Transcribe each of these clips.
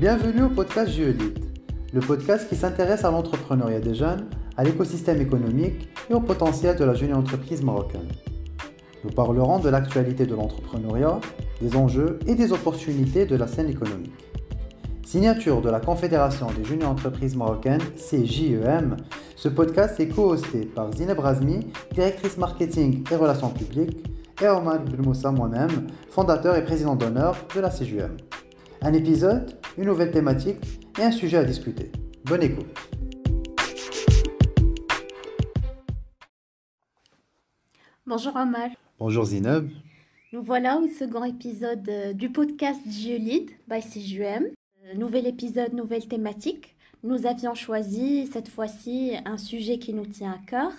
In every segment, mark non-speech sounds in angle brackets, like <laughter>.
Bienvenue au podcast Géolite, le podcast qui s'intéresse à l'entrepreneuriat des jeunes, à l'écosystème économique et au potentiel de la jeune entreprise marocaine. Nous parlerons de l'actualité de l'entrepreneuriat, des enjeux et des opportunités de la scène économique. Signature de la Confédération des jeunes entreprises marocaines, CJEM, ce podcast est co-hosté par Zineb Razmi, directrice marketing et relations publiques, et Omar Moussa moi-même, fondateur et président d'honneur de la CJEM. Un épisode, une nouvelle thématique et un sujet à discuter. Bonne écoute. Bonjour Omar. Bonjour Zineb. Nous voilà au second épisode euh, du podcast Geolide by CJUM. Euh, nouvel épisode, nouvelle thématique. Nous avions choisi cette fois-ci un sujet qui nous tient à cœur,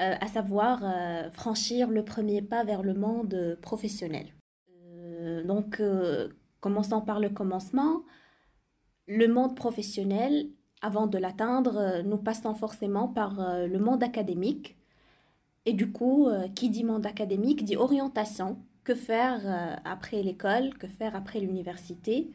euh, à savoir franchir le premier pas vers le monde professionnel. donc, commençons par le commencement. Le monde professionnel, avant de l'atteindre, nous passons forcément par le monde académique. Et du coup, qui dit monde académique dit orientation, que faire euh, après l'école, que faire après l'université?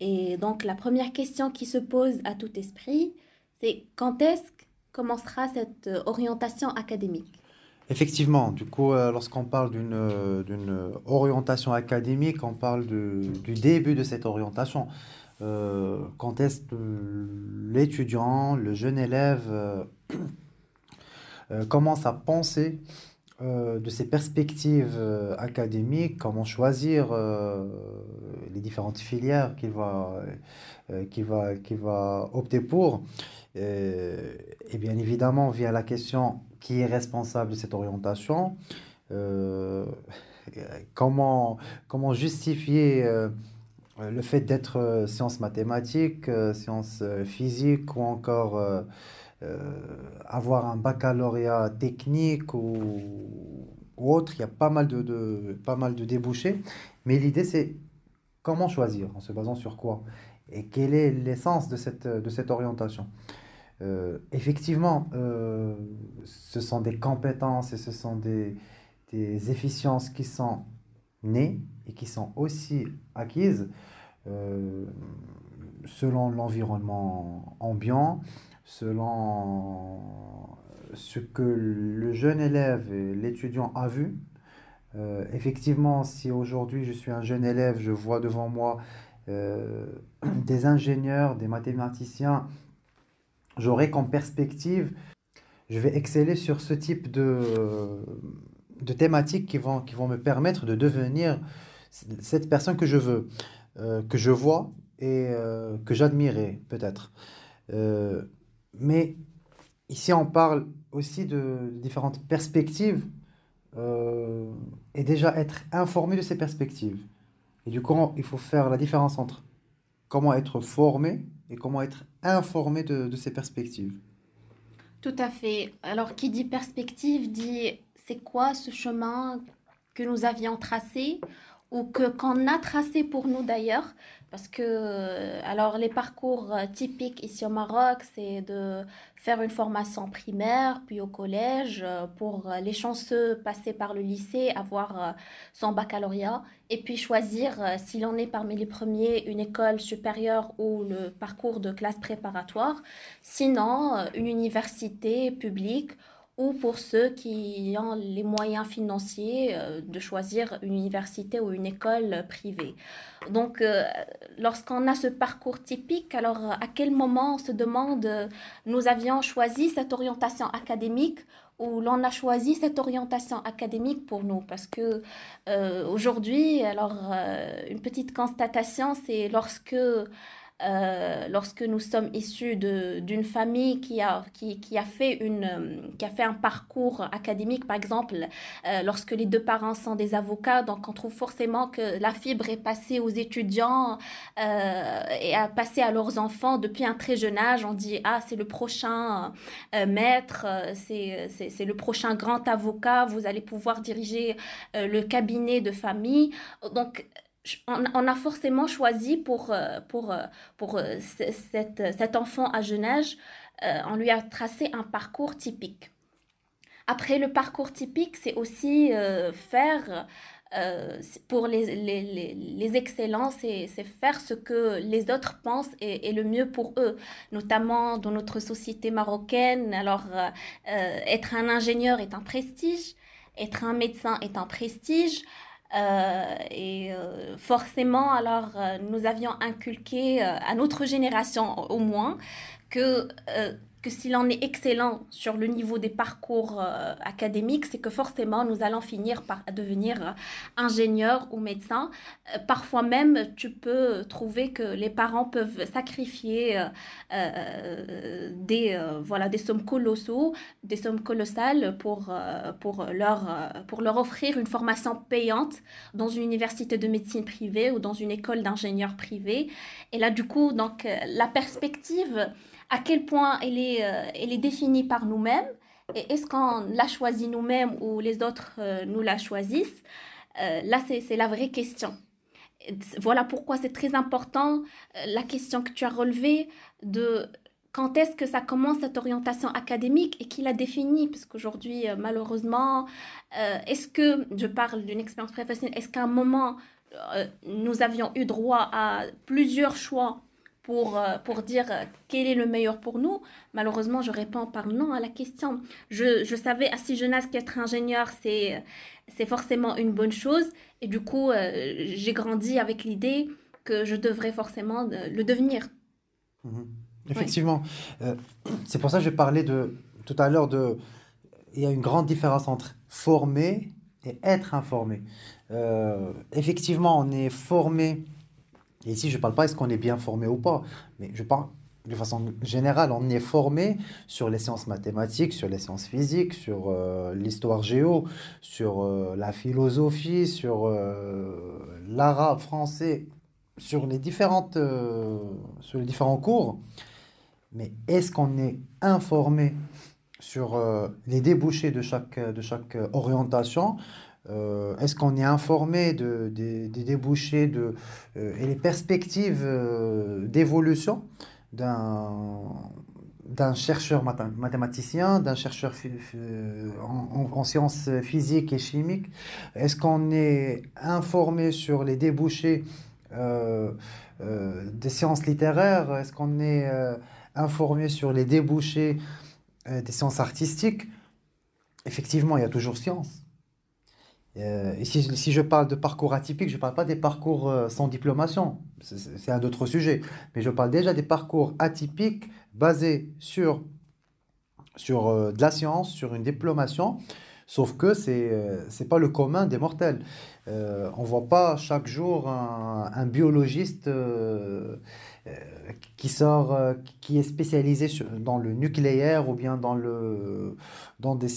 Et donc la première question qui se pose à tout esprit, c'est quand est-ce commencera cette euh, orientation académique? Effectivement, du coup, euh, lorsqu'on parle d'une orientation académique, on parle du début de cette orientation. quand est-ce que l'étudiant, le jeune élève <clears throat> commence à penser euh, de ses perspectives euh, académiques, comment choisir euh, les différentes filières qu'il va, qu'il va, qu'il va opter pour? et bien évidemment, via la question qui est responsable de cette orientation, comment, comment justifier le fait d'être sciences mathématiques, sciences physiques ou encore euh, avoir un baccalauréat technique ou, autre, il y a pas mal de, pas mal de débouchés. Mais l'idée, c'est comment choisir, en se basant sur quoi? Et quelle est l'essence de cette, de cette orientation? Euh, Effectivement, euh, ce sont des compétences et ce sont des, des efficiences qui sont nées et qui sont aussi acquises selon l'environnement ambiant, selon ce que le jeune élève et l'étudiant a vu. Euh, effectivement, si aujourd'hui je suis un jeune élève, je vois devant moi euh, <clears throat> des ingénieurs, des mathématiciens, j'aurai comme perspective, je vais exceller sur ce type de, de thématiques qui vont, qui vont me permettre de devenir cette personne que je veux, euh, que je vois et que j'admirais peut-être. Mais ici, on parle aussi de différentes perspectives euh, et déjà être informé de ces perspectives. Et du coup, il faut faire la différence entre comment être formé et comment être informé de, de ces perspectives. Tout à fait. Alors, qui dit perspective dit c'est quoi ce chemin que nous avions tracé ou que qu'on a tracé pour nous d'ailleurs parce que, euh, alors, les parcours euh, typiques ici au Maroc, c'est de faire une formation primaire, puis au collège, euh, pour les chanceux passer par le lycée, avoir son baccalauréat, et puis choisir, si l'on est parmi les premiers, une école supérieure ou le parcours de classe préparatoire. Sinon, une université publique ou pour ceux qui ont les moyens financiers euh, de choisir une université ou une école privée. Donc, euh, lorsqu'on a ce parcours typique, alors à quel moment on se demande, nous avions choisi cette orientation académique ou l'on a choisi cette orientation académique pour nous? Parce que euh, aujourd'hui alors une petite constatation c'est lorsque euh, lorsque nous sommes issus d'une famille qui a, qui, qui, a fait une, qui a fait un parcours académique, par exemple, euh, lorsque les deux parents sont des avocats, donc on trouve forcément que la fibre est passée aux étudiants euh, et a passé à leurs enfants depuis un très jeune âge. On dit, ah, c'est le prochain maître, c'est le prochain grand avocat, vous allez pouvoir diriger le cabinet de famille. Donc, on, a forcément choisi pour, euh, pour, euh, pour euh, cet enfant à jeune âge, on lui a tracé un parcours typique. Après, le parcours typique, c'est aussi faire pour les, les, les, c'est faire ce que les autres pensent est, le mieux pour eux, notamment dans notre société marocaine. Alors, être un ingénieur est un prestige, être un médecin est un prestige. Euh, et euh, forcément, alors, euh, nous avions inculqué à notre génération au moins que que s'il en est excellent sur le niveau des parcours euh, académiques, c'est que forcément nous allons finir par devenir euh, ingénieur ou médecin. Euh, parfois même, tu peux trouver que les parents peuvent sacrifier des, voilà, des sommes colossaux, des sommes colossales pour, pour, leur, pour leur offrir une formation payante dans une université de médecine privée ou dans une école d'ingénieur privé. Et là, du coup, donc, la perspective à quel point elle est, euh, elle est définie par nous-mêmes et est-ce qu'on l'a choisie nous-mêmes ou les autres euh, nous la choisissent euh, Là, c'est la vraie question. Voilà pourquoi c'est très important la question que tu as relevée de quand est-ce que ça commence cette orientation académique et qui la définit Parce qu'aujourd'hui, malheureusement, est-ce que, je parle d'une expérience professionnelle, est-ce qu'à un moment, nous avions eu droit à plusieurs choix pour, euh, pour dire euh, quel est le meilleur pour nous, malheureusement, je réponds par non à la question. Je, je savais à si jeune âge qu'être ingénieur, c'est, c'est forcément une bonne chose. Et du coup, euh, j'ai grandi avec l'idée que je devrais forcément le devenir. Mmh. Effectivement. Euh, c'est pour ça que je parlais de, tout à l'heure de... Il y a une grande différence entre former et être informé. Euh, effectivement, on est formé Et ici, je ne parle pas est-ce qu'on est bien formé ou pas, mais je parle de façon générale, on est formé sur les sciences mathématiques, sur les sciences physiques, sur euh, l'histoire géo, sur euh, la philosophie, sur euh, l'arabe français, sur les, différentes, sur les différents cours. Mais est-ce qu'on est informé sur les débouchés de chaque, de chaque orientation? Euh, est-ce qu'on est informé de, des, débouchés de, euh, et les perspectives euh, d'évolution d'un chercheur mathématicien, d'un chercheur en, en, sciences physiques et chimiques? Est-ce qu'on est informé sur les débouchés des sciences littéraires? Est-ce qu'on est informé sur les débouchés des sciences artistiques? Effectivement, il y a toujours science. Euh, si, je parle de parcours atypiques, je ne parle pas des parcours euh, sans diplomation, c'est un autre sujet, mais je parle déjà des parcours atypiques basés sur, sur euh, de la science, sur une diplomation, sauf que ce n'est pas le commun des mortels. On ne voit pas chaque jour un, un biologiste qui sort, qui est spécialisé dans le nucléaire ou bien dans, le, dans, des,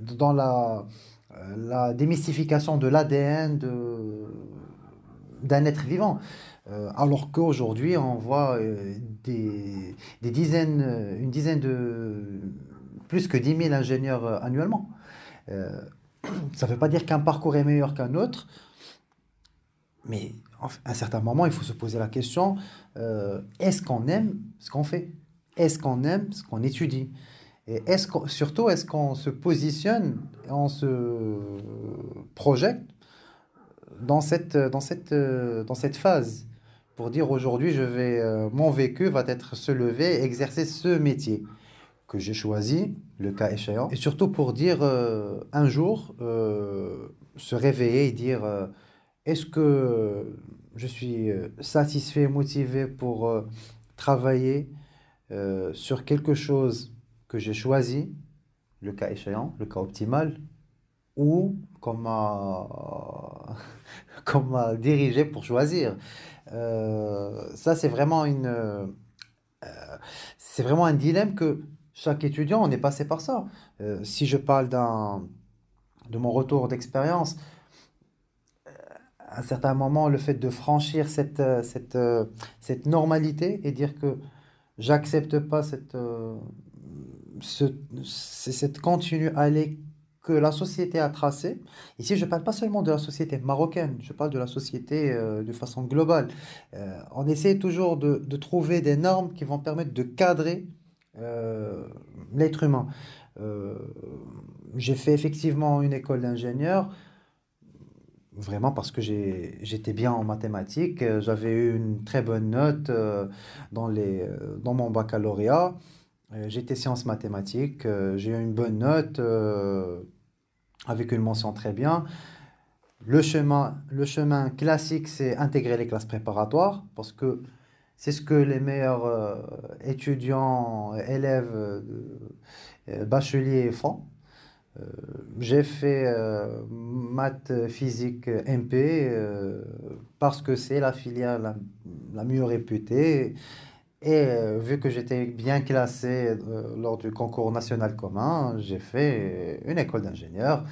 dans la la démystification de l'ADN d'un être vivant. Euh, alors qu'aujourd'hui, on voit euh, des, dizaines, une dizaine de plus que 10 000 ingénieurs annuellement. Euh, <clears throat> ça ne veut pas dire qu'un parcours est meilleur qu'un autre, mais à un certain moment, il faut se poser la question euh, est-ce qu'on aime ce qu'on fait? Est-ce qu'on aime ce qu'on étudie? Et est-ce surtout, est-ce qu'on se positionne, on se projette dans cette, dans cette, dans cette phase pour dire aujourd'hui, je vais, euh, mon vécu va être se lever exercer ce métier que j'ai choisi, le cas échéant, et surtout pour dire euh, un jour, euh, se réveiller et dire est-ce que je suis satisfait, motivé pour travailler sur quelque chose que j'ai choisi, le cas échéant, le cas optimal, ou <laughs> qu'on m'a dirigé pour choisir. Euh, ça, c'est vraiment une... Euh, c'est vraiment un dilemme que chaque étudiant, on est passé par ça. Euh, si je parle de mon retour d'expérience, à un certain moment, le fait de franchir cette, cette, cette normalité et dire que j'accepte pas cette, ce, cette continue aller que la société a tracé. Ici, je ne parle pas seulement de la société marocaine, je parle de la société euh, de façon globale. Euh, on essaie toujours de, de, trouver des normes qui vont permettre de cadrer euh, l'être humain. J'ai fait effectivement une école d'ingénieur. vraiment parce que j'étais bien en mathématiques. J'avais eu une très bonne note dans les, dans mon baccalauréat. Euh, J'étais sciences mathématiques. euh, J'ai eu une bonne note euh, avec une mention très bien. Le chemin, le chemin classique, c'est intégrer les classes préparatoires parce que c'est ce que les meilleurs étudiants, élèves, euh, bacheliers font. J'ai fait maths, physique, MP parce que c'est la filière la, mieux réputée. Euh, vu que j'étais bien classé euh, lors du concours national commun, j'ai fait une école d'ingénieur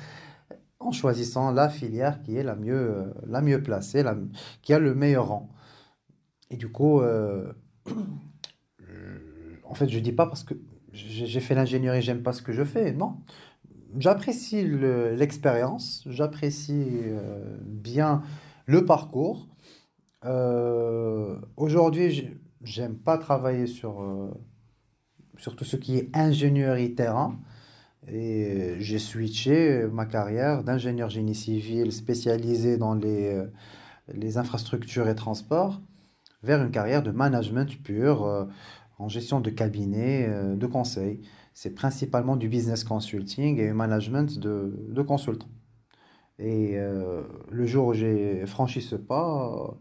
en choisissant la filière qui est la mieux, euh, la mieux placée, la- qui a le meilleur rang. Et du coup, en fait, je dis pas parce que j'ai fait l'ingénierie, j'aime pas ce que je fais. Non, j'apprécie le- l'expérience, j'apprécie bien le parcours. Aujourd'hui, j'aime pas travailler sur, euh, sur tout ce qui est ingénierie terrain. Et j'ai switché ma carrière d'ingénieur génie civil spécialisé dans les, euh, les infrastructures et transports vers une carrière de management pur euh, en gestion de cabinet, de conseil. C'est principalement du business consulting et management de, de consultant. Et le jour où j'ai franchi ce pas,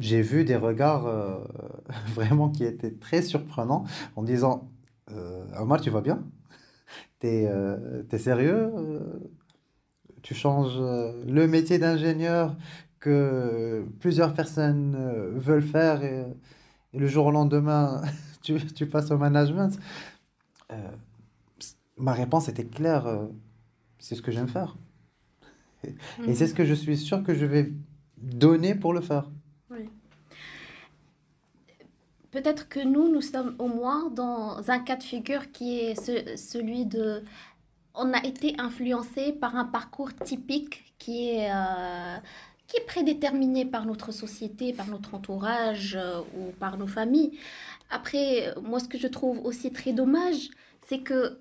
j'ai vu des regards euh, <laughs> vraiment qui étaient très surprenants en disant euh, Omar, tu vas bien? T'es euh, t'es sérieux? euh, tu changes le métier d'ingénieur que plusieurs personnes veulent faire et, et le jour au lendemain, <laughs> tu, tu passes au management. Ma réponse était claire, c'est ce que j'aime faire. Et, et c'est ce Mhm. que je suis sûr que je vais donner pour le faire. Peut-être que nous, nous sommes au moins dans un cas de figure qui est ce- celui de... On a été influencé par un parcours typique qui est, euh, qui est prédéterminé par notre société, par notre entourage euh, ou par nos familles. Après, moi, ce que je trouve aussi très dommage, c'est que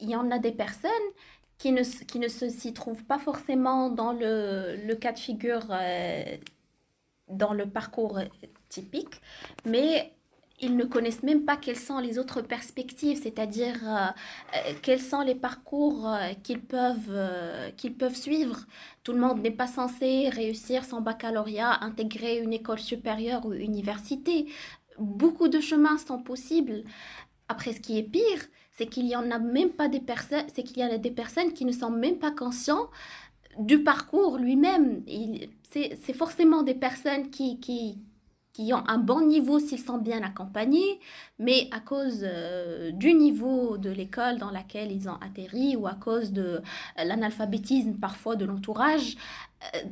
il y en a des personnes qui ne, qui ne se s'y trouvent pas forcément dans le, le cas de figure euh, dans le parcours typique, mais ils ne connaissent même pas quelles sont les autres perspectives, c'est-à-dire euh, euh, quels sont les parcours euh, qu'ils peuvent, qu'ils peuvent suivre. Tout le monde n'est pas censé réussir son baccalauréat, intégrer une école supérieure ou université. Beaucoup de chemins sont possibles. Après, ce qui est pire, c'est qu'il y en a même pas des personnes, c'est qu'il y a des personnes qui ne sont même pas conscients du parcours lui-même. C'est forcément des personnes qui, qui, qui ont un bon niveau s'ils sont bien accompagnés, mais à cause euh, du niveau de l'école dans laquelle ils ont atterri ou à cause de euh, l'analphabétisme parfois de l'entourage,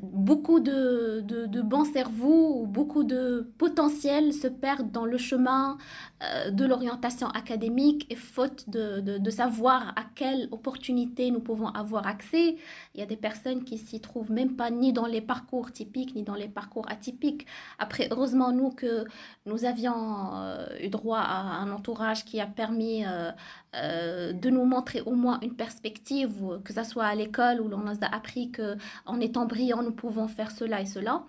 beaucoup de, de, bons cerveaux ou beaucoup de potentiel se perdent dans le chemin euh, de l'orientation académique et faute de, de, savoir à quelle opportunité nous pouvons avoir accès. Il y a des personnes qui s'y trouvent même pas ni dans les parcours typiques ni dans les parcours atypiques. Après, heureusement, nous, que nous avions euh, eu droit à un entourage qui a permis euh, euh, de nous montrer au moins une perspective, que ce soit à l'école où l'on nous a appris que en étant brillants, nous pouvons faire cela et cela.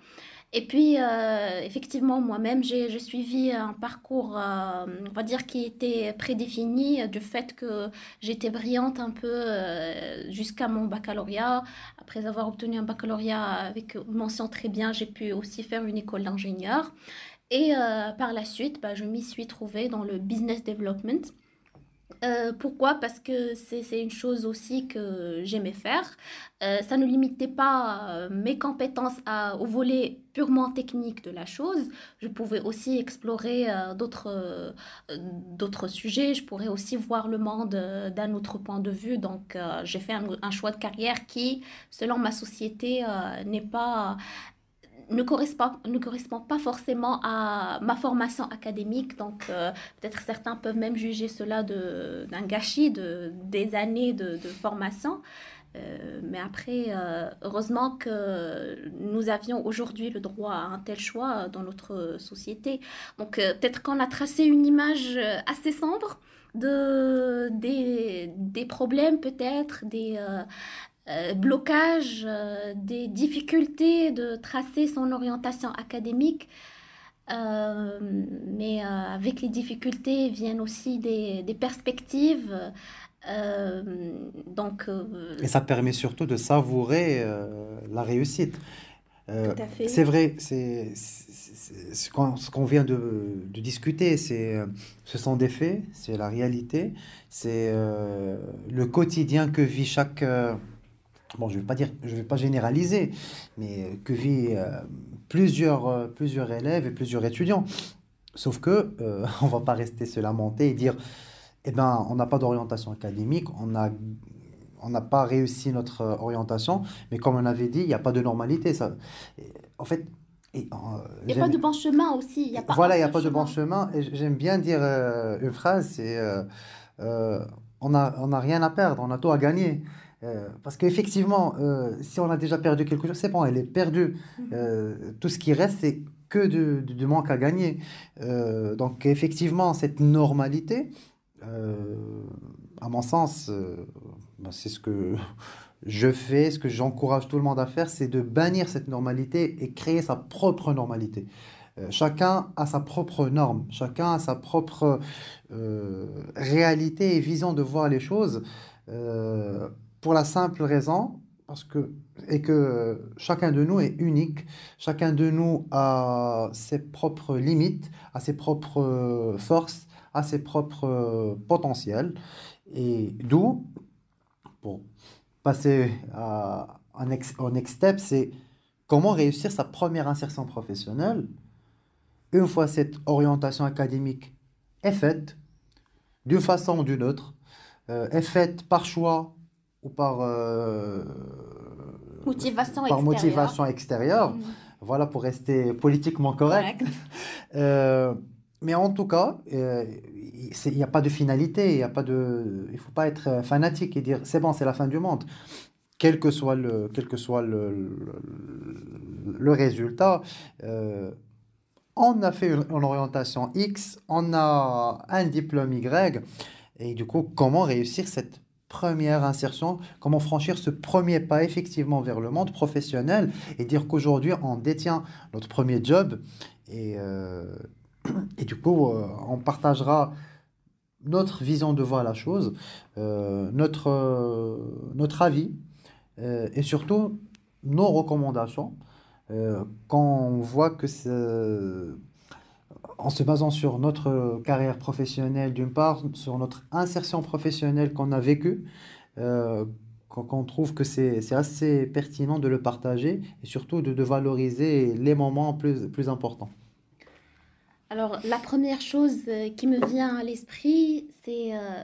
Et puis, euh, effectivement, moi-même, j'ai suivi un parcours, euh, on va dire, qui était prédéfini du fait que j'étais brillante un peu euh, jusqu'à mon baccalauréat. Après avoir obtenu un baccalauréat avec une mention très bien, j'ai pu aussi faire une école d'ingénieur. Et par la suite, bah, je m'y suis trouvée dans le business development. Euh, pourquoi? Parce que c'est une chose aussi que j'aimais faire. Euh, ça ne limitait pas euh, mes compétences au volet purement technique de la chose. Je pouvais aussi explorer d'autres d'autres sujets. Je pourrais aussi voir le monde d'un autre point de vue. Donc, j'ai fait un, choix de carrière qui, selon ma société, n'est pas ne correspond, ne correspond pas forcément à ma formation académique. Donc, euh, peut-être certains peuvent même juger cela d'un gâchis de, des années de, formation. Euh, mais après, euh, heureusement que nous avions aujourd'hui le droit à un tel choix dans notre société. Donc, peut-être qu'on a tracé une image assez sombre de, des, des problèmes, peut-être, des, euh, blocages, euh, des difficultés de tracer son orientation académique. Euh, mais avec les difficultés viennent aussi des, des perspectives. donc, Et ça permet surtout de savourer la réussite. c'est vrai, c'est ce qu'on vient de, de discuter, c'est ce sont des faits, c'est la réalité, c'est le quotidien que vit chaque bon, je ne vais pas dire, je vais pas généraliser, mais que vit euh, plusieurs, euh, plusieurs élèves et plusieurs étudiants. Sauf que euh, <laughs> on va pas rester se lamenter et dire, eh ben, on n'a pas d'orientation académique, on a on n'a pas réussi notre orientation, mais comme on avait dit, il n'y a pas de normalité. Ça, en fait, il n'y a pas de bon chemin aussi. Y a pas voilà, il n'y a pas de bon chemin. Et j'aime bien dire une phrase, c'est on n'a on a rien à perdre, on a tout à gagner. Euh, parce qu'effectivement, euh, si on a déjà perdu quelque chose, c'est bon, elle est perdue. Mhm. Euh, tout ce qui reste, c'est que du, du, manque à gagner. donc, effectivement, cette normalité, à mon sens, ben, c'est ce que <laughs> je fais, ce que j'encourage tout le monde à faire, c'est de bannir cette normalité et créer sa propre normalité. chacun a sa propre norme, chacun a sa propre réalité et vision de voir les choses pour la simple raison parce que, et que chacun de nous est unique, chacun de nous a ses propres limites, a ses propres forces, a ses propres potentiels. Et d'où, pour passer à au next step, c'est comment réussir sa première insertion professionnelle une fois cette orientation académique est faite, d'une façon ou d'une autre, euh, est faite par choix ou par, euh, motivation, par extérieure. motivation extérieure. Mm. Voilà, pour rester politiquement correct. <laughs> euh, mais en tout cas, euh, il n'y a pas de finalité, il a pas de, il faut pas être fanatique et dire c'est bon, c'est la fin du monde. Quel que soit le, quel que soit le, le, le résultat, euh, on a fait une, une, orientation X, on a un diplôme Y, et du coup, comment réussir cette première insertion, comment franchir ce premier pas effectivement vers le monde professionnel et dire qu'aujourd'hui on détient notre premier job et, euh, <clears throat> et du coup euh, on partagera notre vision de voir la chose, euh, notre, notre avis et surtout nos recommandations quand on voit que c'est en se basant sur notre carrière professionnelle d'une part, sur notre insertion professionnelle qu'on a vécue, euh, qu'on trouve que c'est assez pertinent de le partager et surtout de, valoriser les moments plus, plus importants. Alors, la première chose euh, qui me vient à l'esprit, c'est euh,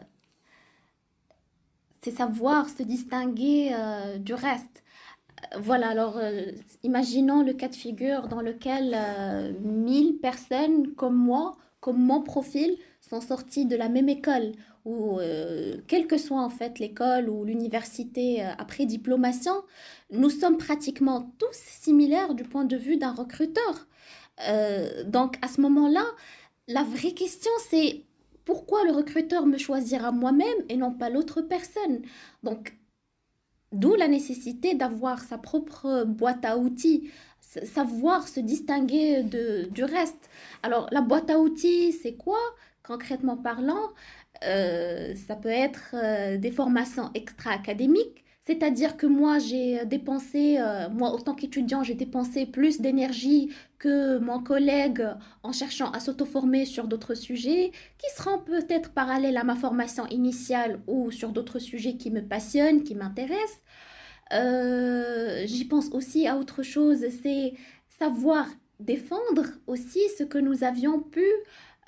savoir se distinguer du reste. Voilà, alors euh, imaginons le cas de figure dans lequel euh, 1000 personnes comme moi, comme mon profil, sont sorties de la même école, ou euh, quelle que soit en fait l'école ou l'université euh, après diplomation, nous sommes pratiquement tous similaires du point de vue d'un recruteur. Donc à ce moment-là, la vraie question c'est pourquoi le recruteur me choisira moi-même et non pas l'autre personne? Donc D'où la nécessité d'avoir sa propre boîte à outils, savoir se distinguer de, du reste. Alors, la boîte à outils, c'est quoi Concrètement parlant, euh, ça peut être euh, des formations extra-académiques, c'est-à-dire que moi, j'ai dépensé, euh, moi, autant qu'étudiant, j'ai dépensé plus d'énergie que mon collègue en cherchant à s'auto-former sur d'autres sujets qui seront peut-être parallèles à ma formation initiale ou sur d'autres sujets qui me passionnent, qui m'intéressent. Euh, J'y pense aussi à autre chose, c'est savoir défendre aussi ce que nous avions pu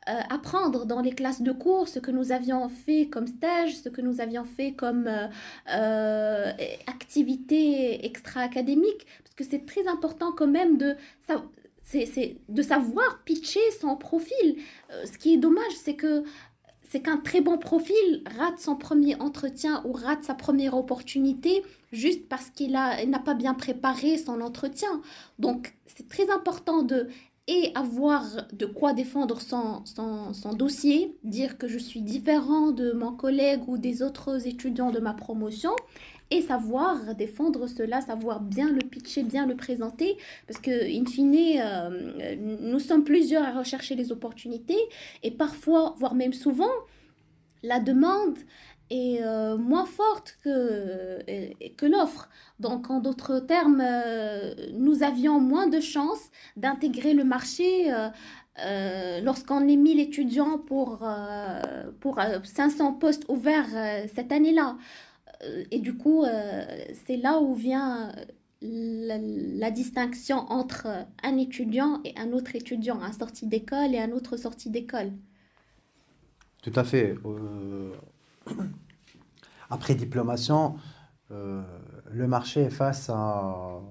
euh, apprendre dans les classes de cours ce que nous avions fait comme stage, ce que nous avions fait comme euh, euh, activité extra-académique, parce que c'est très important quand même de, c'est, de savoir pitcher son profil. Euh, ce qui est dommage, c'est que c'est qu'un très bon profil rate son premier entretien ou rate sa première opportunité juste parce qu'il n'a pas bien préparé son entretien. Donc, c'est très important de et avoir de quoi défendre son, son, son, dossier, dire que je suis différent de mon collègue ou des autres étudiants de ma promotion, et savoir défendre cela, savoir bien le pitcher, bien le présenter, parce que, in fine, euh, nous sommes plusieurs à rechercher les opportunités, et parfois, voire même souvent, la demande est euh, moins forte que, euh, que l'offre. Donc, en d'autres termes, nous avions moins de chances d'intégrer le marché lorsqu'on est 1000 étudiants pour, euh, pour 500 postes ouverts cette année-là. Et du coup, c'est là où vient la, la distinction entre un étudiant et un autre étudiant, un sorti d'école et un autre sorti d'école. Tout à fait. Euh, <clears throat> après diplomation, euh, le marché est face à,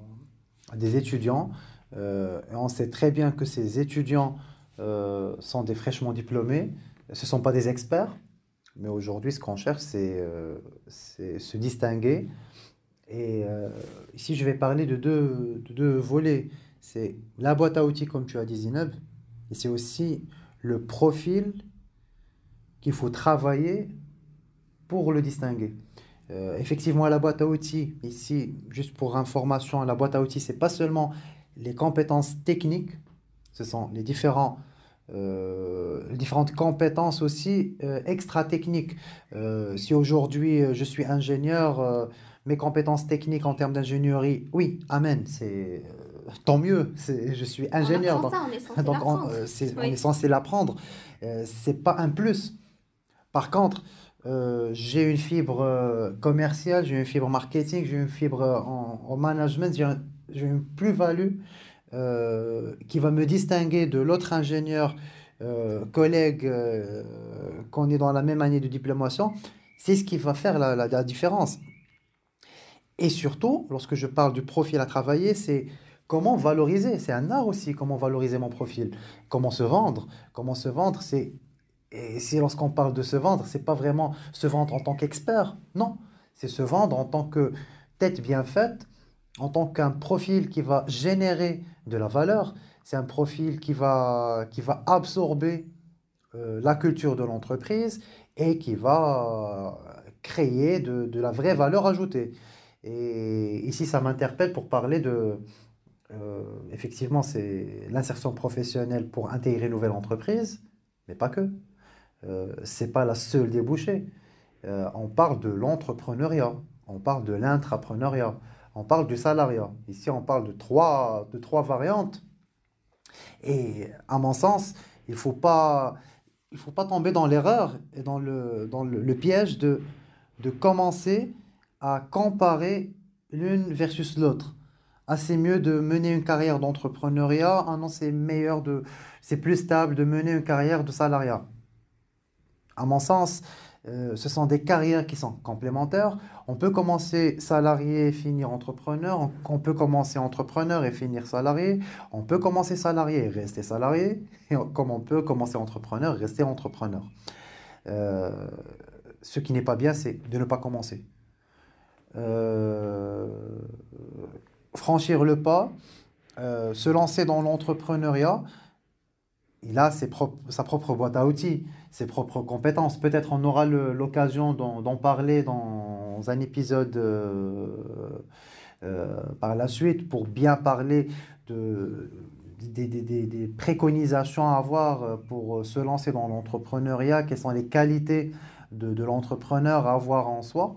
des étudiants. euh, et on sait très bien que ces étudiants euh, sont des fraîchement diplômés. Ce ne sont pas des experts, mais aujourd'hui, ce qu'on cherche, c'est euh, se distinguer. Et euh, ici, je vais parler de deux, de deux volets. C'est la boîte à outils, comme tu as dit, Zineb, et c'est aussi le profil qu'il faut travailler pour le distinguer. Euh, effectivement, la boîte à outils, ici, juste pour information, la boîte à outils, c'est pas seulement les compétences techniques, ce sont les différents, euh, différentes compétences aussi euh, extra-techniques. Euh, si aujourd'hui je suis ingénieur, mes compétences techniques en termes d'ingénierie, oui, amen, c'est tant mieux, je suis On ingénieur, apprend donc, ça, on est censé <laughs> on, l'apprendre. on censé l'apprendre. C'est pas un plus. Par contre, euh, j'ai une fibre euh, commerciale, j'ai une fibre marketing, j'ai une fibre euh, en, en management, j'ai une plus-value euh, qui va me distinguer de l'autre ingénieur, euh, collègue, euh, qu'on est dans la même année de diplomation. C'est ce qui va faire la, la- différence. Et surtout, lorsque je parle du profil à travailler, c'est comment valoriser. C'est un art aussi, comment valoriser mon profil. Comment se vendre. Comment se vendre, c'est et si lorsqu'on parle de se vendre, c'est pas vraiment se vendre en tant qu'expert, non, c'est se vendre en tant que tête bien faite, en tant qu'un profil qui va générer de la valeur, c'est un profil qui va, qui va absorber euh, la culture de l'entreprise et qui va euh, créer de, de la vraie valeur ajoutée. Et ici, ça m'interpelle pour parler de, euh, effectivement, c'est l'insertion professionnelle pour intégrer une nouvelle entreprise, mais pas que. Euh, c'est pas la seule débouchée. On parle de l'entrepreneuriat, on parle de l'intrapreneuriat, on parle du salariat. Ici, on parle de trois, de trois variantes. Et à mon sens, il faut pas, faut pas tomber dans l'erreur et dans le, dans le piège de, de commencer à comparer l'une versus l'autre. Ah, c'est mieux de mener une carrière d'entrepreneuriat. Ah non, c'est meilleur de, c'est plus stable de mener une carrière de salariat. À mon sens, euh, ce sont des carrières qui sont complémentaires. On peut commencer salarié et finir entrepreneur. On, peut commencer entrepreneur et finir salarié. On peut commencer salarié et rester salarié. Et comme on peut commencer entrepreneur et rester entrepreneur. Euh, ce qui n'est pas bien, c'est de ne pas commencer. Euh, franchir le pas, se lancer dans l'entrepreneuriat, il a ses propres- sa propre boîte à outils, ses propres compétences. Peut-être on aura l'occasion d'en parler dans un épisode euh, euh, par la suite pour bien parler de, des, des- des- préconisations à avoir pour se lancer dans l'entrepreneuriat, quelles sont les qualités de, de l'entrepreneur à avoir en soi.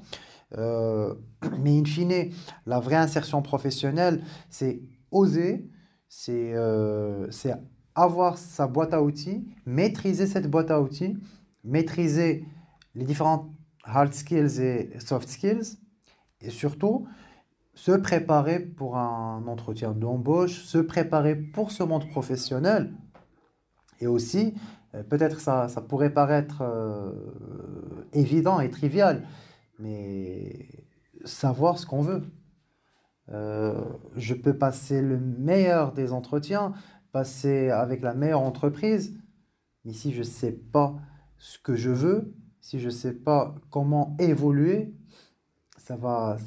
Euh, mais in fine, la vraie insertion professionnelle, c'est oser, c'est avoir sa boîte à outils, maîtriser cette boîte à outils, maîtriser les différentes hard skills et soft skills, et surtout se préparer pour un entretien d'embauche, se préparer pour ce monde professionnel, et aussi, euh, peut-être ça, ça pourrait paraître euh, évident et trivial, mais savoir ce qu'on veut. Euh, je peux passer le meilleur des entretiens, passer avec la meilleure entreprise, mais si je ne sais pas ce que je veux, si je ne sais pas comment évoluer, ça va,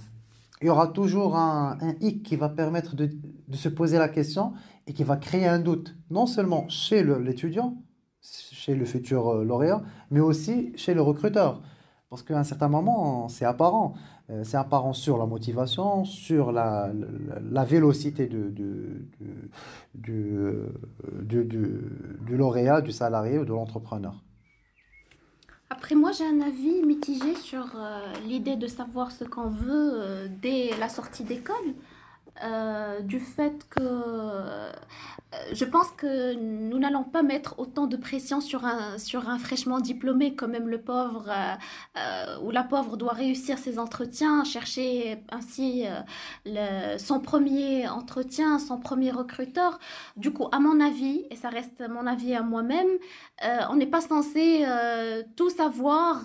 il y aura toujours un, hic qui va permettre de, de se poser la question et qui va créer un doute, non seulement chez l'étudiant, chez le futur euh, lauréat, mais aussi chez le recruteur. Parce qu'à un certain moment, c'est apparent. Euh, c'est apparent sur la motivation, sur la, la, vélocité de, du lauréat, du salarié ou de l'entrepreneur. Après, moi, j'ai un avis mitigé sur euh, l'idée de savoir ce qu'on veut euh, dès la sortie d'école. Euh, du fait que euh, je pense que nous n'allons pas mettre autant de pression sur un, sur un fraîchement diplômé, quand même le pauvre euh, euh, ou la pauvre doit réussir ses entretiens, chercher ainsi euh, le, son premier entretien, son premier recruteur. Du coup, à mon avis, et ça reste mon avis à moi-même, euh, on n'est pas censé euh, tout savoir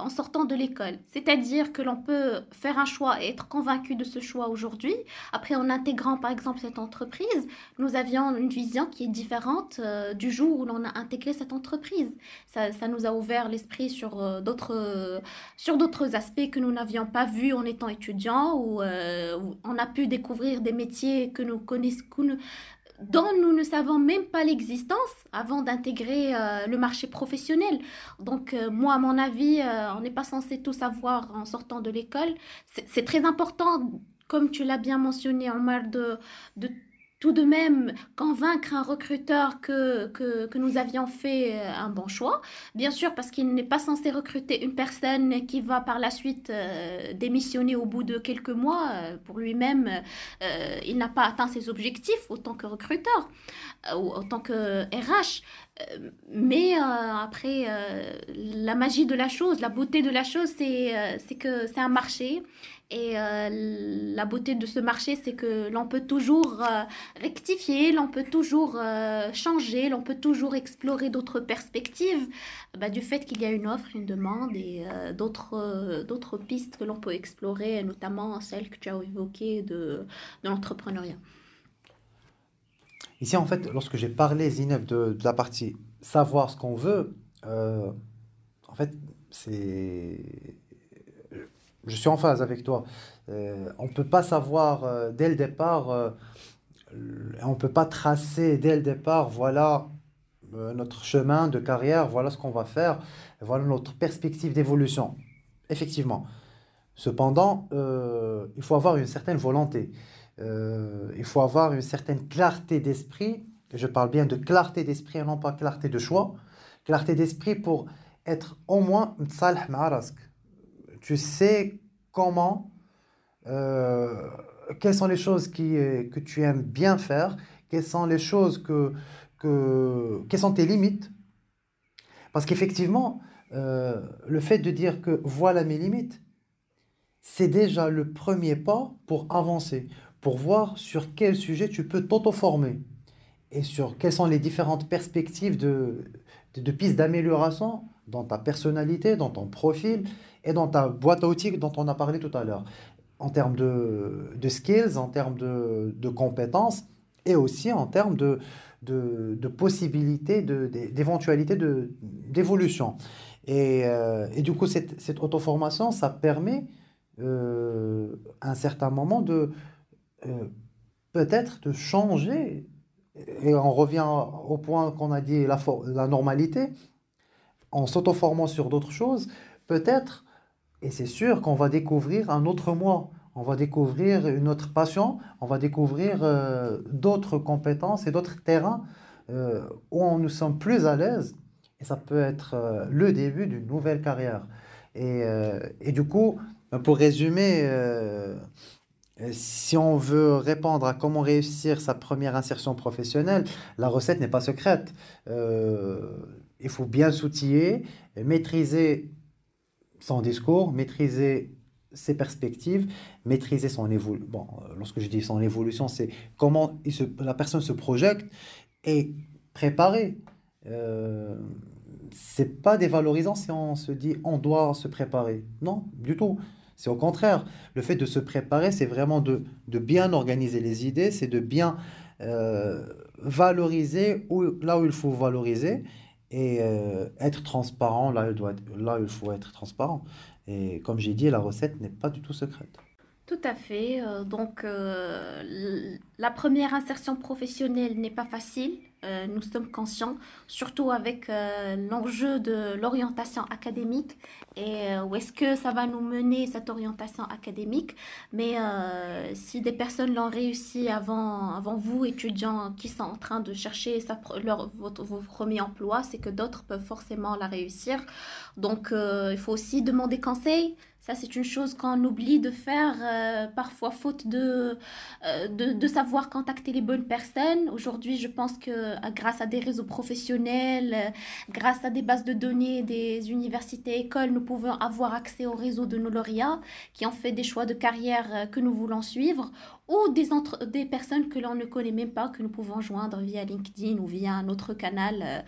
en sortant de l'école. C'est-à-dire que l'on peut faire un choix et être convaincu de ce choix aujourd'hui. Après, en intégrant par exemple cette entreprise, nous avions vision qui est différente euh, du jour où l'on a intégré cette entreprise. Ça, ça nous a ouvert l'esprit sur euh, d'autres sur d'autres aspects que nous n'avions pas vus en étant étudiants, euh, où on a pu découvrir des métiers que nous connaissons, dont nous ne savons même pas l'existence avant d'intégrer euh, le marché professionnel. Donc euh, moi, à mon avis, euh, on n'est pas censé tout savoir en sortant de l'école. C'est très important comme tu l'as bien mentionné, Omar, de, de tout de même convaincre un recruteur que, que, nous avions fait euh, un bon choix. Bien sûr, parce qu'il n'est pas censé recruter une personne qui va par la suite euh, démissionner au bout de quelques mois. Euh, pour lui-même, il n'a pas atteint ses objectifs autant que recruteur ou autant que RH. Mais après, la magie de la chose, la beauté de la chose, c'est que c'est un marché et euh, la beauté de ce marché, c'est que l'on peut toujours euh, rectifier, l'on peut toujours euh, changer, l'on peut toujours explorer d'autres perspectives bah, du fait qu'il y a une offre, une demande et d'autres pistes que l'on peut explorer, notamment celle que tu as évoquée de, de l'entrepreneuriat. Ici, en fait, lorsque j'ai parlé, Zineb, de, la partie savoir ce qu'on veut, en fait, c'est je suis en phase avec toi. Euh, on ne peut pas savoir euh, dès le départ, euh, on ne peut pas tracer dès le départ, voilà notre chemin de carrière, voilà ce qu'on va faire, voilà notre perspective d'évolution. Effectivement. Cependant, il faut avoir une certaine volonté. Il faut avoir une certaine clarté d'esprit. Je parle bien de clarté d'esprit et non pas clarté de choix. Clarté d'esprit pour être au moins tu sais comment, euh, quelles sont les choses euh, que tu aimes bien faire, quelles sont les choses que, sont tes limites. Parce qu'effectivement, euh, le fait de dire que voilà mes limites, c'est déjà le premier pas pour avancer, pour voir sur quel sujet tu peux t'auto-former et sur quelles sont les différentes perspectives de, de pistes d'amélioration dans ta personnalité, dans ton profil et dans ta boîte à outils dont on a parlé tout à l'heure, en termes de, de, skills, en termes de, de, compétences et aussi en termes de, de possibilités, d'éventualités d'évolution. Et, euh, et, du coup, cette, cette auto-formation, ça permet euh, à un certain moment de euh, peut-être de changer, et on revient au point qu'on a dit, la, la normalité, en s'auto-formant sur d'autres choses, peut-être, et c'est sûr qu'on va découvrir un autre moi, on va découvrir une autre passion, on va découvrir euh, d'autres compétences et d'autres terrains euh, où on nous sommes plus à l'aise, et ça peut être euh, le début d'une nouvelle carrière. Et, et, du coup, pour résumer, si on veut répondre à comment réussir sa première insertion professionnelle, la recette n'est pas secrète. Il faut bien s'outiller, maîtriser son discours, maîtriser ses perspectives, maîtriser son évolution. Bon, euh, lorsque je dis son évolution, c'est comment la personne se projette et préparer. Euh, c'est pas dévalorisant si on se dit on doit se préparer. Non, du tout. C'est au contraire. Le fait de se préparer, c'est vraiment de, bien organiser les idées, c'est de bien euh, valoriser là où il faut valoriser et euh, être transparent là, il faut être transparent. Et comme j'ai dit, la recette n'est pas du tout secrète. Tout à fait. euh, donc, euh, la première insertion professionnelle n'est pas facile. Euh, nous sommes conscients, surtout avec euh, l'enjeu de l'orientation académique et euh, où est-ce que ça va nous mener cette orientation académique. Mais si des personnes l'ont réussi avant, avant vous, étudiants qui sont en train de chercher leur, votre, vos premiers emplois, c'est que d'autres peuvent forcément la réussir. Donc, il faut aussi demander conseil. Ça, c'est une chose qu'on oublie de faire, euh, parfois faute de, euh, de, de savoir contacter les bonnes personnes. Aujourd'hui, je pense que euh, grâce à des réseaux professionnels, grâce à des bases de données des universités, écoles, nous pouvons avoir accès au réseau de nos lauréats qui ont fait des choix de carrière que nous voulons suivre ou des, entre, des personnes que l'on ne connaît même pas, que nous pouvons joindre via LinkedIn ou via un autre canal. euh,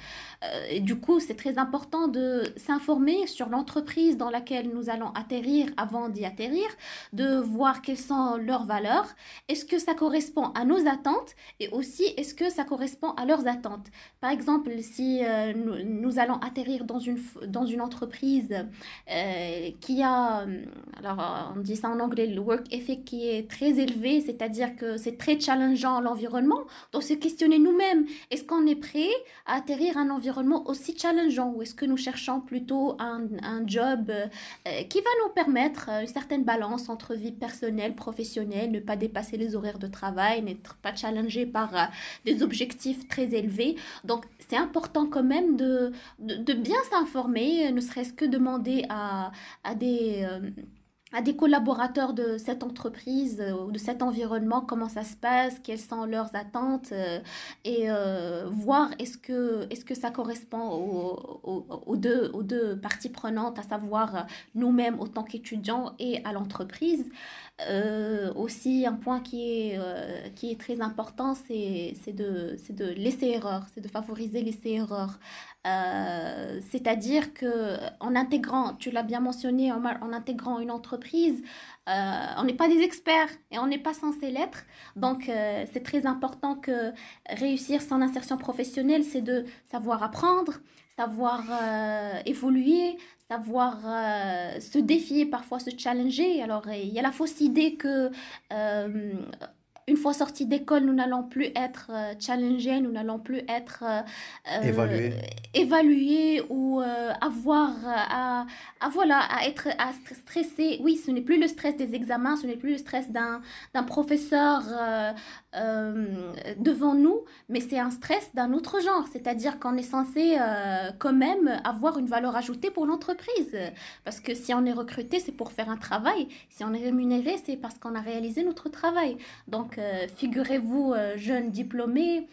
euh, du coup, c'est très important de s'informer sur l'entreprise dans laquelle nous allons atterrir avant d'y atterrir, de voir quelles sont leurs valeurs, est-ce que ça correspond à nos attentes? Et aussi est-ce que ça correspond à leurs attentes? Par exemple, si euh, nous, allons atterrir dans une, dans une entreprise qui a, euh, alors on dit ça en anglais, le work ethic qui est très élevé, c'est-à-dire que c'est très challengeant l'environnement, donc se questionner nous-mêmes, est-ce qu'on est prêt à atterrir un environnement aussi challengeant ou est-ce que nous cherchons plutôt un, un job euh, qui va nous permettre euh, une certaine balance entre vie personnelle, professionnelle, ne pas dépasser les horaires de travail, n'être pas challengé par euh, des objectifs très élevés. Donc c'est important quand même de, de, bien s'informer, ne serait-ce que demander à, à des... à des collaborateurs de cette entreprise euh, ou de cet environnement, comment ça se passe, quelles sont leurs attentes, euh, et euh, voir est-ce que, est-ce que ça correspond aux, aux- deux, aux deux parties prenantes, à savoir nous-mêmes en tant qu'étudiants et à l'entreprise. Aussi, un point qui est, qui est très important, c'est, de, de laisser erreur, c'est de favoriser laisser erreur. Euh, c'est-à-dire que en intégrant, tu l'as bien mentionné, en, ma- en intégrant une entreprise, euh, on n'est pas des experts et on n'est pas censé l'être. Donc, euh, c'est très important que réussir son insertion professionnelle, c'est de savoir apprendre, savoir euh, évoluer, savoir euh, se défier, parfois se challenger. Alors, il y a la fausse idée que euh, une fois sortis d'école, nous n'allons plus être euh, challengés, nous n'allons plus être euh, euh, évalués ou euh, avoir à, à, voilà, à être à. Oui, ce n'est plus le stress des examens, ce n'est plus le stress d'un professeur devant nous, mais c'est un stress d'un autre genre. C'est-à-dire qu'on est censé quand même avoir une valeur ajoutée pour l'entreprise. Parce que si on est recruté, c'est pour faire un travail. Si on est rémunéré, c'est parce qu'on a réalisé notre travail. Donc, euh, figurez-vous, euh, jeune diplômé,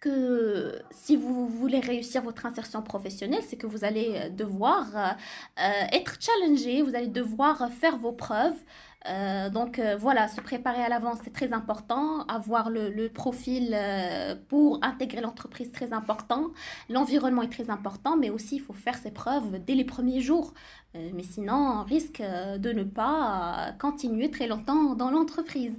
que si vous voulez réussir votre insertion professionnelle, c'est que vous allez euh, devoir être challengé, vous allez devoir faire vos preuves. Donc voilà, se préparer à l'avance, c'est très important. Avoir le, profil pour intégrer l'entreprise, très important. L'environnement est très important, mais aussi il faut faire ses preuves dès les premiers jours. Mais sinon, on risque de ne pas continuer très longtemps dans l'entreprise.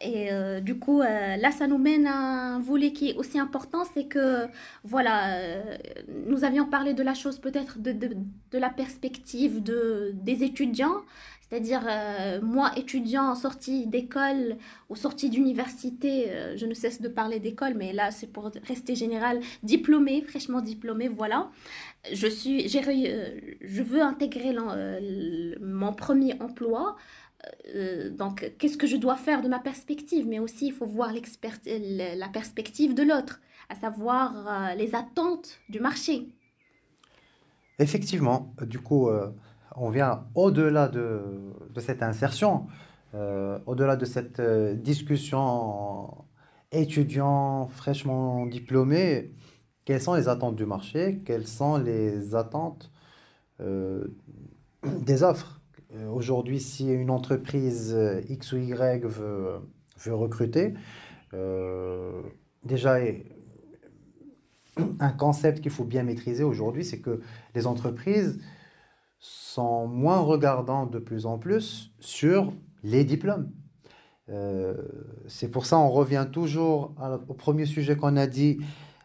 Et euh, du coup, euh, là, ça nous mène à un volet qui est aussi important, c'est que, voilà, euh, nous avions parlé de la chose peut-être de, de, de la perspective de, des étudiants, c'est-à-dire moi, étudiant sorti d'école ou sorti d'université, je ne cesse de parler d'école, mais là, c'est pour rester général, diplômé, fraîchement diplômé, voilà. Je suis, je veux intégrer mon premier emploi. Euh, donc, qu'est-ce que je dois faire de ma perspective, mais aussi il faut voir la perspective de l'autre, à savoir euh, les attentes du marché. Effectivement, du coup, euh, on vient au-delà de, de cette insertion, euh, au-delà de cette euh, discussion étudiant fraîchement diplômé, quelles sont les attentes du marché, quelles sont les attentes euh, des offres? Euh, Aujourd'hui, si une entreprise euh, X ou Y veut, recruter, euh, déjà, un concept qu'il faut bien maîtriser aujourd'hui, c'est que les entreprises sont moins regardantes de plus en plus sur les diplômes. C'est pour ça on revient toujours au premier sujet qu'on a dit,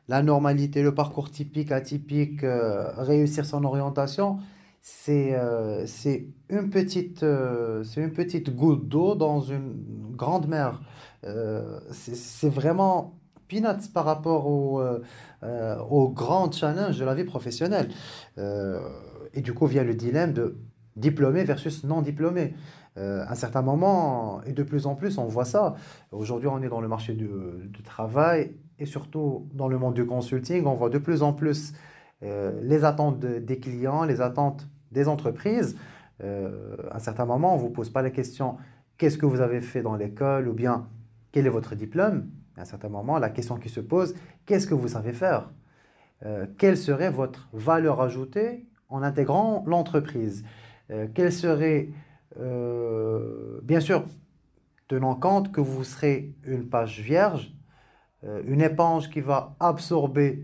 la normalité, le parcours typique, atypique, réussir son orientation. C'est euh, c'est une petite, euh, une petite goutte d'eau dans une grande mer. Euh, c'est vraiment peanuts par rapport au, au grand challenge de la vie professionnelle. Et du coup, vient le dilemme de diplômé versus non diplômé. À un certain moment, et de plus en plus, on voit ça. Aujourd'hui, on est dans le marché du, travail et surtout dans le monde du consulting, on voit de plus en plus les attentes de- des clients, les attentes des entreprises. Euh, à un certain moment, on ne vous pose pas la question qu'est-ce que vous avez fait dans l'école ou bien quel est votre diplôme? À un certain moment, la question qui se pose qu'est-ce que vous savez faire? Euh, quelle serait votre valeur ajoutée en intégrant l'entreprise? Euh, quelle serait, euh, bien sûr, tenant compte que vous serez une page vierge, euh, une éponge qui va absorber,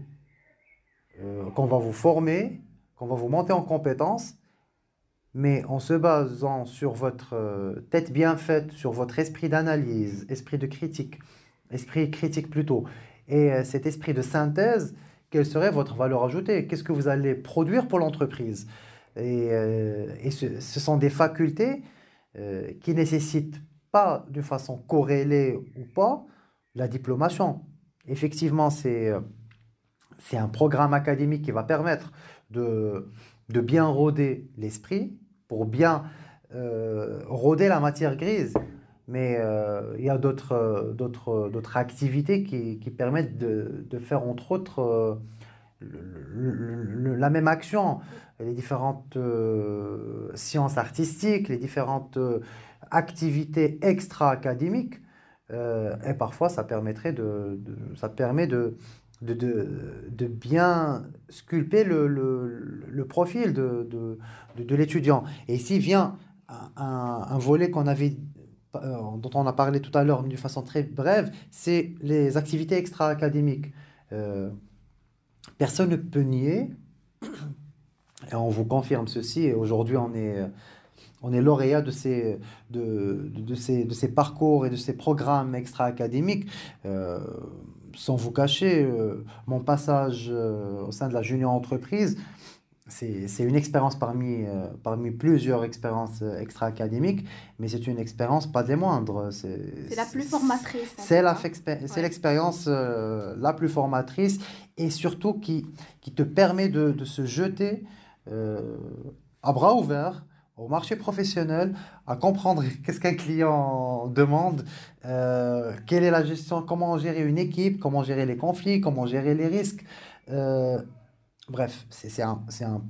euh, qu'on va vous former, qu'on va vous monter en compétences, mais en se basant sur votre euh, tête bien faite, sur votre esprit d'analyse, esprit de critique, esprit critique plutôt, et euh, cet esprit de synthèse, quelle serait votre valeur ajoutée? Qu'est-ce que vous allez produire pour l'entreprise? Et, ce, sont des facultés euh, qui nécessitent pas de façon corrélée ou pas la diplomation. Effectivement, c'est c'est un programme académique qui va permettre de, de bien rôder l'esprit, pour bien euh, la matière grise. Mais euh, il y a d'autres d'autres, d'autres activités qui, qui permettent de, de faire, entre autres, euh, la même action. Les différentes euh, sciences artistiques, les différentes activités extra-académiques. Et parfois, ça permettrait de- ça permet de, de, de, de bien sculpter le, le, le profil de, de, l'étudiant. Et ici vient un, un- volet qu'on avait, euh, dont on a parlé tout à l'heure d'une façon très brève, c'est les activités extra-académiques. Euh, personne ne peut nier, et on vous confirme ceci, et aujourd'hui on est, on est lauréat de ces, de ces, de ces parcours et de ces programmes extra-académiques. Euh, sans vous cacher, euh, mon passage euh, au sein de la junior entreprise, c'est, une expérience parmi, euh, parmi plusieurs expériences extra-académiques, mais c'est une expérience pas des moindres. C'est, la plus formatrice, en c'est la Ouais. l'expérience euh, la plus formatrice et surtout qui, qui te permet de, de se jeter euh, à bras ouverts au marché professionnel, à comprendre <laughs> qu'est-ce qu'un client demande, euh, quelle est la gestion, comment gérer une équipe, comment gérer les conflits, comment gérer les risques. Euh, bref, c'est un, un,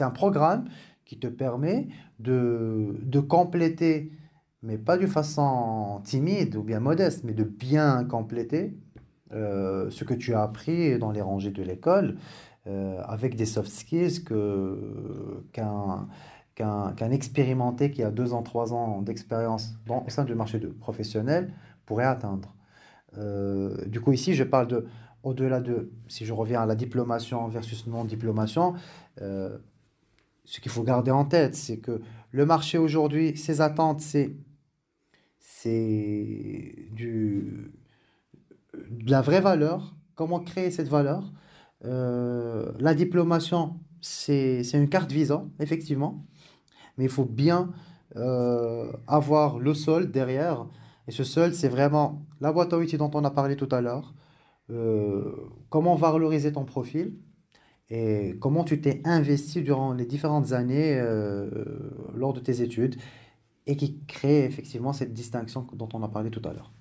un programme qui te permet de, de compléter, mais pas d'une façon timide ou bien modeste, mais de bien compléter euh, ce que tu as appris dans les rangées de l'école avec des soft skills qu'un, qu'un, expérimenté qui a deux ans, trois ans d'expérience au sein du marché professionnel pourrait atteindre. Euh, du coup, ici, je parle de, au-delà de, si je reviens à la diplomation versus non-diplomation, euh, ce qu'il faut garder en tête, c'est que le marché aujourd'hui, ses attentes, c'est, c'est de la vraie valeur, comment créer cette valeur? Euh, la diplomation, c'est, une carte Visa, effectivement, mais il faut bien euh, avoir le sol derrière. Et ce sol, c'est vraiment la boîte à outils dont on a parlé tout à l'heure, euh, comment valoriser ton profil et comment tu t'es investi durant les différentes années euh, lors de tes études et qui crée effectivement cette distinction dont on a parlé tout à l'heure.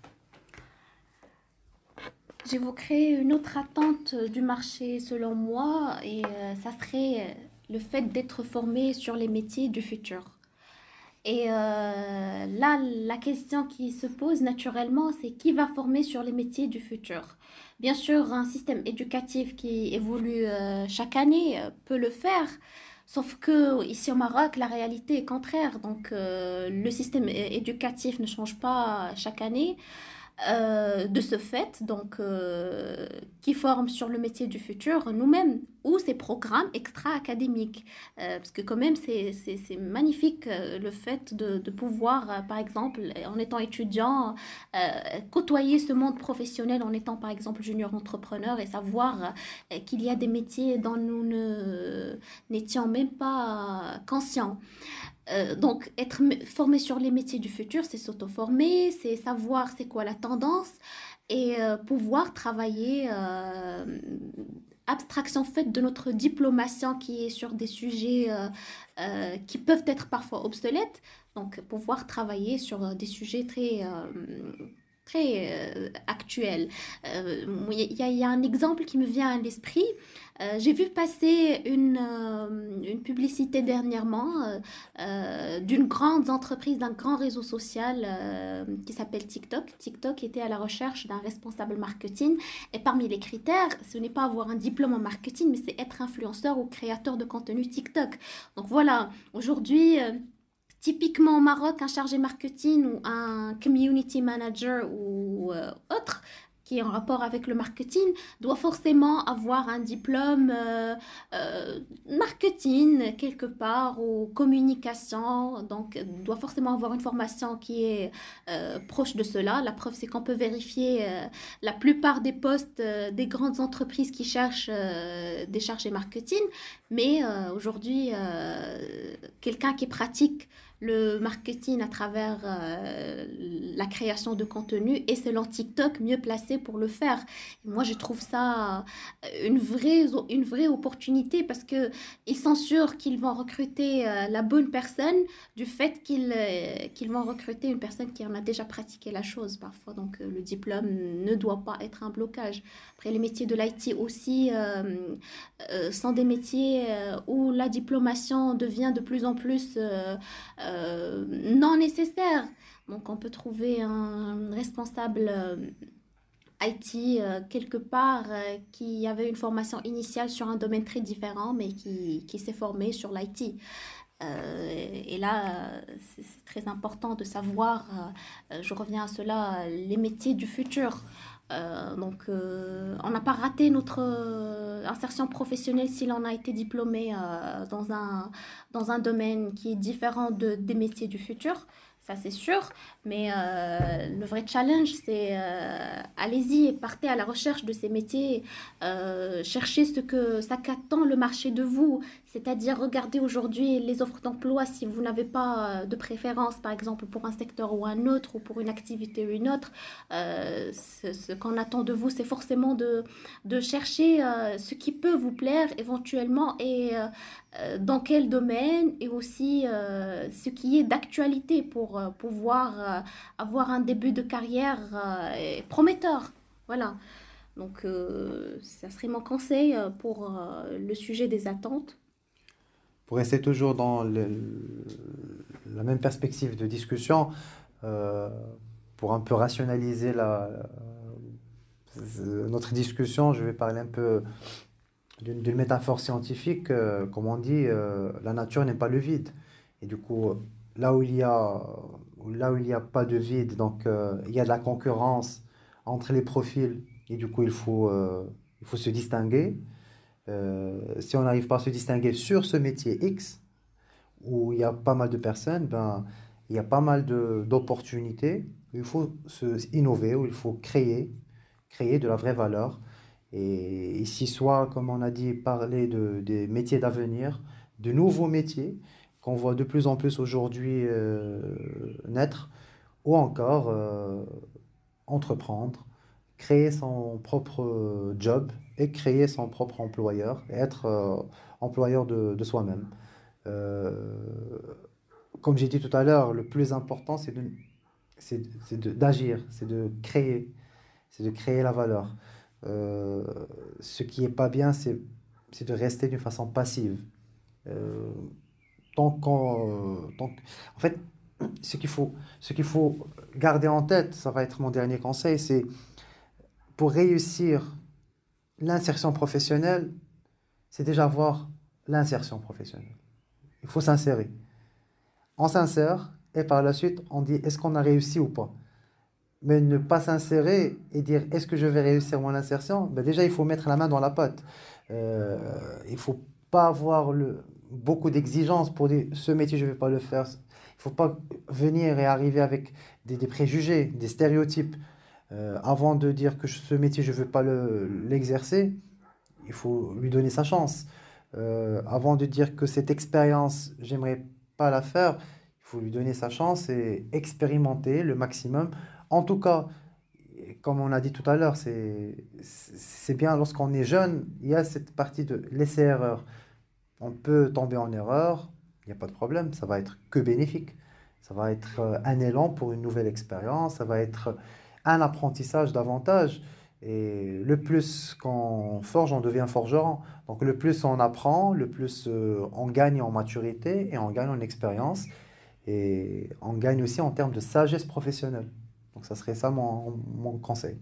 J'évoquerai une autre attente du marché selon moi, et ça serait le fait d'être formé sur les métiers du futur. Et euh, là, la question qui se pose naturellement, c'est qui va former sur les métiers du futur? Bien sûr, un système éducatif qui évolue euh, chaque année euh, peut le faire, sauf que ici au Maroc, la réalité est contraire. Donc, le système éducatif ne change pas chaque année. Euh, de ce fait, donc, euh, qui forme sur le métier du futur, nous-mêmes, ou ces programmes extra-académiques. Euh, parce que quand même, c'est magnifique le fait de, de pouvoir, par exemple, en étant étudiant, côtoyer ce monde professionnel en étant, par exemple, junior entrepreneur et savoir qu'il y a des métiers dont nous n'étions même pas conscients. Donc, être formé sur les métiers du futur, c'est s'auto-former, c'est savoir c'est quoi la tendance et pouvoir travailler abstraction faite de notre diplomation qui est sur des sujets euh, euh, qui peuvent être parfois obsolètes. Donc, pouvoir travailler sur euh, des sujets très, très actuels. Il y, a un exemple qui me vient à l'esprit. Euh, j'ai vu passer une, euh, une publicité dernièrement euh, d'une grande entreprise, d'un grand réseau social qui s'appelle TikTok. TikTok était à la recherche d'un responsable marketing et parmi les critères, ce n'est pas avoir un diplôme en marketing, mais c'est être influenceur ou créateur de contenu TikTok. Donc voilà, aujourd'hui... Typiquement au Maroc, un chargé marketing ou un community manager ou autre qui est en rapport avec le marketing doit forcément avoir un diplôme euh, euh, marketing quelque part ou communication. Donc doit forcément avoir une formation qui est euh, proche de cela. La preuve c'est qu'on peut vérifier la plupart des postes des grandes entreprises qui cherchent des chargés marketing. Mais aujourd'hui quelqu'un qui pratique le marketing à travers euh, la création de contenu et selon TikTok mieux placé pour le faire. moi, je trouve ça euh, une vraie, une vraie opportunité parce que ils sont sûrs qu'ils vont recruter euh, la bonne personne du fait qu'ils qu'ils vont recruter une personne qui en a déjà pratiqué la chose parfois. Donc, le diplôme ne doit pas être un blocage. Après, les métiers de l'IT aussi sont des métiers où la diplomation devient de plus en plus euh, non nécessaire. Donc on peut trouver un responsable euh, IT euh, quelque part qui avait une formation initiale sur un domaine très différent, mais qui, qui s'est formé sur l'IT. et là, c'est très important de savoir, je reviens à cela, les métiers du futur. Euh, donc, euh, on n'a pas raté notre euh, insertion professionnelle si l'on a été diplômé dans, un, domaine qui est différent de, des métiers du futur ça c'est sûr. Mais euh, le vrai challenge, c'est euh, allez-y partez à la recherche de ces métiers, euh, cherchez ce que ça qu'attend le marché de vous, c'est-à-dire regardez aujourd'hui les offres d'emploi si vous n'avez pas de préférence, par exemple pour un secteur ou un autre, ou pour une activité ou une autre. ce, ce qu'on attend de vous, c'est forcément de, de chercher ce qui peut vous plaire éventuellement et dans quel domaine et aussi ce qui est d'actualité pour pouvoir avoir un début de carrière euh, prometteur. Voilà. Donc, ça serait mon conseil pour le sujet des attentes. Pour rester toujours dans la même perspective de discussion, pour un peu rationaliser notre discussion, je vais parler un peu d'une métaphore scientifique. comme on dit, la nature n'est pas le vide. Et du coup, là où il y a, là où il n'y a pas de vide, donc euh, il y a de la concurrence entre les profils et du coup il faut, euh, il faut se distinguer. Euh, si on n'arrive pas à se distinguer sur ce métier X, où il y a pas mal de personnes, ben, il y a pas mal d'opportunités, il faut se innover, où il faut créer, créer de la vraie valeur. Et ici, soit, comme on a dit, parler de, des métiers d'avenir, de nouveaux métiers, qu'on voit de plus en plus aujourd'hui euh, naître, ou encore euh, entreprendre, créer son propre job et créer son propre employeur, et être euh, employeur de, de soi-même. comme j'ai dit tout à l'heure, le plus important, c'est d'agir, c'est de créer, c'est de créer la valeur. ce qui n'est pas bien, c'est de rester d'une façon passive tant. Euh, en fait, ce qu'il faut, ce qu'il faut garder en tête, ça va être mon dernier conseil, c'est pour réussir l'insertion professionnelle, c'est déjà voir l'insertion professionnelle. Il faut s'insérer. On s'insère et par la suite, on dit est-ce qu'on a réussi ou pas? mais ne pas s'insérer et dire est-ce que je vais réussir mon insertion? Ben Déjà, il faut mettre la main dans la pâte. Euh, il faut pas avoir le, beaucoup d'exigences pour dire ce métier, je ne vais pas le faire. Il ne faut pas venir et arriver avec des, préjugés, des stéréotypes. Euh, avant de dire que ce métier, je ne veux pas l'exercer, il faut lui donner sa chance. Euh, avant de dire que cette expérience, j'aimerais pas la faire, il faut lui donner sa chance et expérimenter le maximum. En tout cas, comme on a dit tout à l'heure, c'est bien lorsqu'on est jeune, il y a cette partie de laisser erreur. On peut tomber en erreur, il n'y a pas de problème, ça va être que bénéfique. Ça va être euh, un élan pour une nouvelle expérience, ça va être un apprentissage davantage. Et le plus qu'on forge, on devient forgeron. Donc le plus on apprend, le plus euh, on gagne en maturité et on gagne en expérience. Et on gagne aussi en termes de sagesse professionnelle. Donc ça serait ça mon, mon conseil.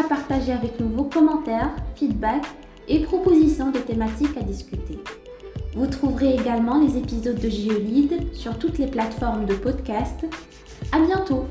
À partager avec nous vos commentaires, feedbacks et propositions de thématiques à discuter. Vous trouverez également les épisodes de Geolide sur toutes les plateformes de podcast. À bientôt!